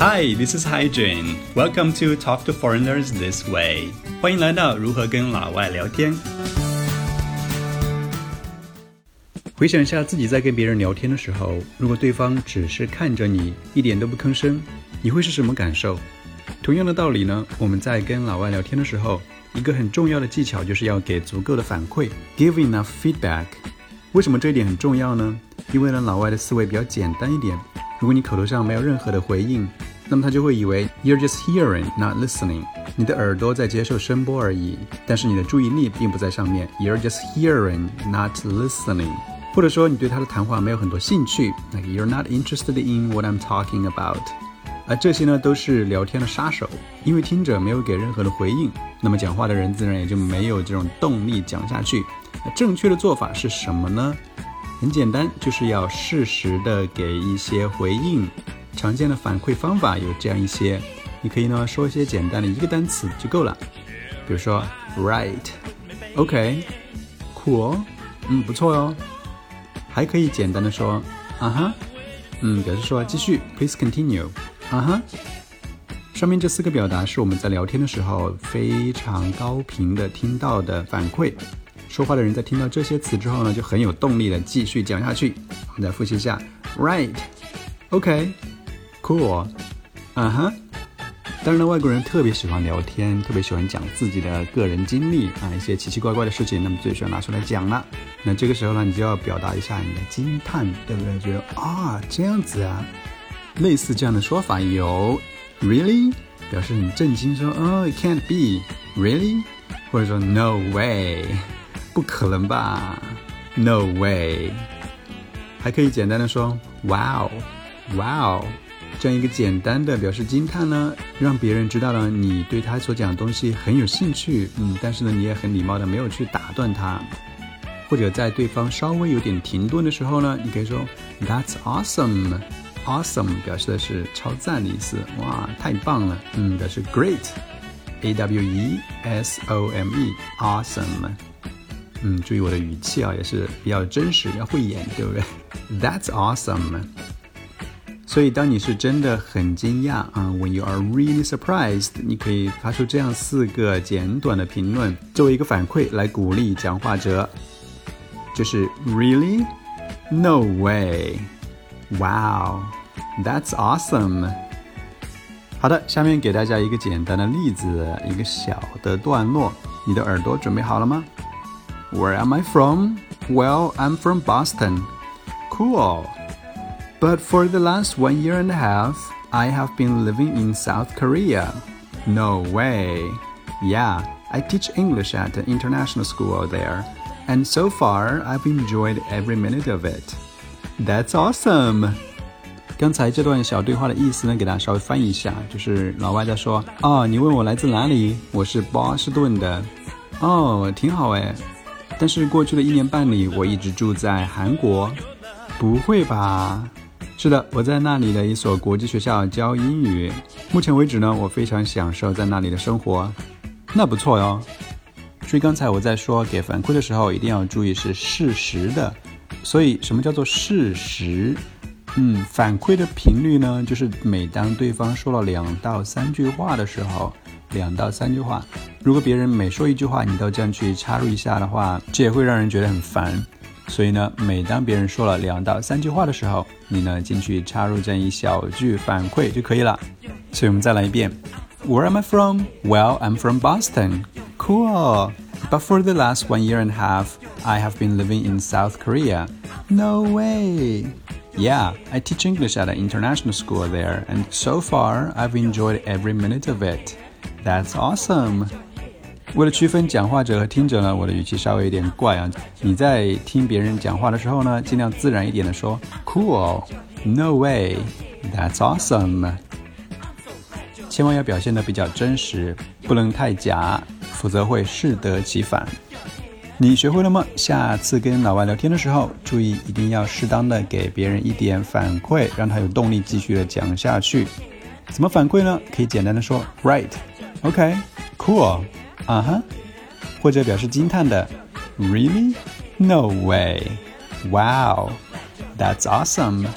Hi, this is Hygiene. Welcome to Talk to Foreigners This Way. 欢迎来到如何跟老外聊天。回想一下自己在跟别人聊天的时候，如果对方只是看着你，一点都不吭声，你会是什么感受？同样的道理呢，我们在跟老外聊天的时候，一个很重要的技巧就是要给足够的反馈，give enough feedback。为什么这一点很重要呢？因为呢，老外的思维比较简单一点。如果你口头上没有任何的回应，那么他就会以为 you're just hearing, not listening。你的耳朵在接受声波而已，但是你的注意力并不在上面。You're just hearing, not listening。或者说你对他的谈话没有很多兴趣，like you're not interested in what I'm talking about。而这些呢都是聊天的杀手，因为听者没有给任何的回应，那么讲话的人自然也就没有这种动力讲下去。正确的做法是什么呢？很简单，就是要适时的给一些回应。常见的反馈方法有这样一些，你可以呢说一些简单的一个单词就够了，比如说 right，OK，cool，嗯，不错哟。还可以简单的说啊哈，嗯，表示说继续，please continue，啊哈。上面这四个表达是我们在聊天的时候非常高频的听到的反馈。说话的人在听到这些词之后呢，就很有动力的继续讲下去。我们再复习一下。right，OK Cool，嗯哼。当然了，外国人特别喜欢聊天，特别喜欢讲自己的个人经历啊，一些奇奇怪怪的事情，那么最喜欢拿出来讲了。那这个时候呢，你就要表达一下你的惊叹，对不对？觉得啊，这样子啊，类似这样的说法有：really，表示很震惊，说哦，it can't be，really，或者说 no way。不可能吧？No way！还可以简单的说 Wow，Wow，这样一个简单的表示惊叹呢，让别人知道了你对他所讲的东西很有兴趣。嗯，但是呢，你也很礼貌的没有去打断他，或者在对方稍微有点停顿的时候呢，你可以说 That's awesome！Awesome 表示的是超赞的意思。哇，太棒了！嗯，表示 Great！A W E S O M E，Awesome！嗯，注意我的语气啊，也是比较真实，要会演，对不对？That's awesome。所以当你是真的很惊讶啊，When you are really surprised，你可以发出这样四个简短的评论，作为一个反馈来鼓励讲话者，就是 Really，No way，Wow，That's awesome。好的，下面给大家一个简单的例子，一个小的段落，你的耳朵准备好了吗？Where am I from? Well, I'm from Boston. Cool. But for the last one year and a half, I have been living in South Korea. No way. Yeah, I teach English at an international school there, and so far I've enjoyed every minute of it. That's awesome. 刚才这段小对话的意思呢，给大家稍微翻译一下，就是老外在说：“啊，你问我来自哪里？我是波士顿的。哦，挺好哎。但是过去的一年半里，我一直住在韩国。不会吧？ 是的，我在那里的一所国际学校教英语。目前为止呢，我非常享受在那里的生活。那不错哟。所以刚才我在说给反馈的时候，一定要注意是事实的。所以什么叫做事实？嗯，反馈的频率呢，就是每当对方说了两到三句话的时候。两到三句话，如果别人每说一句话，你都这样去插入一下的话，这也会让人觉得很烦。所以呢，每当别人说了两到三句话的时候，你呢进去插入这样一小句反馈就可以了。所以我们再来一遍：Where am I from? Well, I'm from Boston. Cool. But for the last one year and a half, I have been living in South Korea. No way. Yeah, I teach English at an international school there, and so far I've enjoyed every minute of it. That's awesome。 为了区分讲话者和听者呢，我的语气稍微有点怪啊。你在听别人讲话的时候呢，尽量自然一点的说，Cool。No way。That's awesome。千万要表现的比较真实，不能太假，否则会适得其反。你学会了吗？下次跟老外聊天的时候，注意一定要适当的给别人一点反馈，让他有动力继续的讲下去。怎么反馈呢？可以简单的说，Right。OK, cool, 啊哈，或者表示惊叹的，Really? No way! Wow! That's awesome!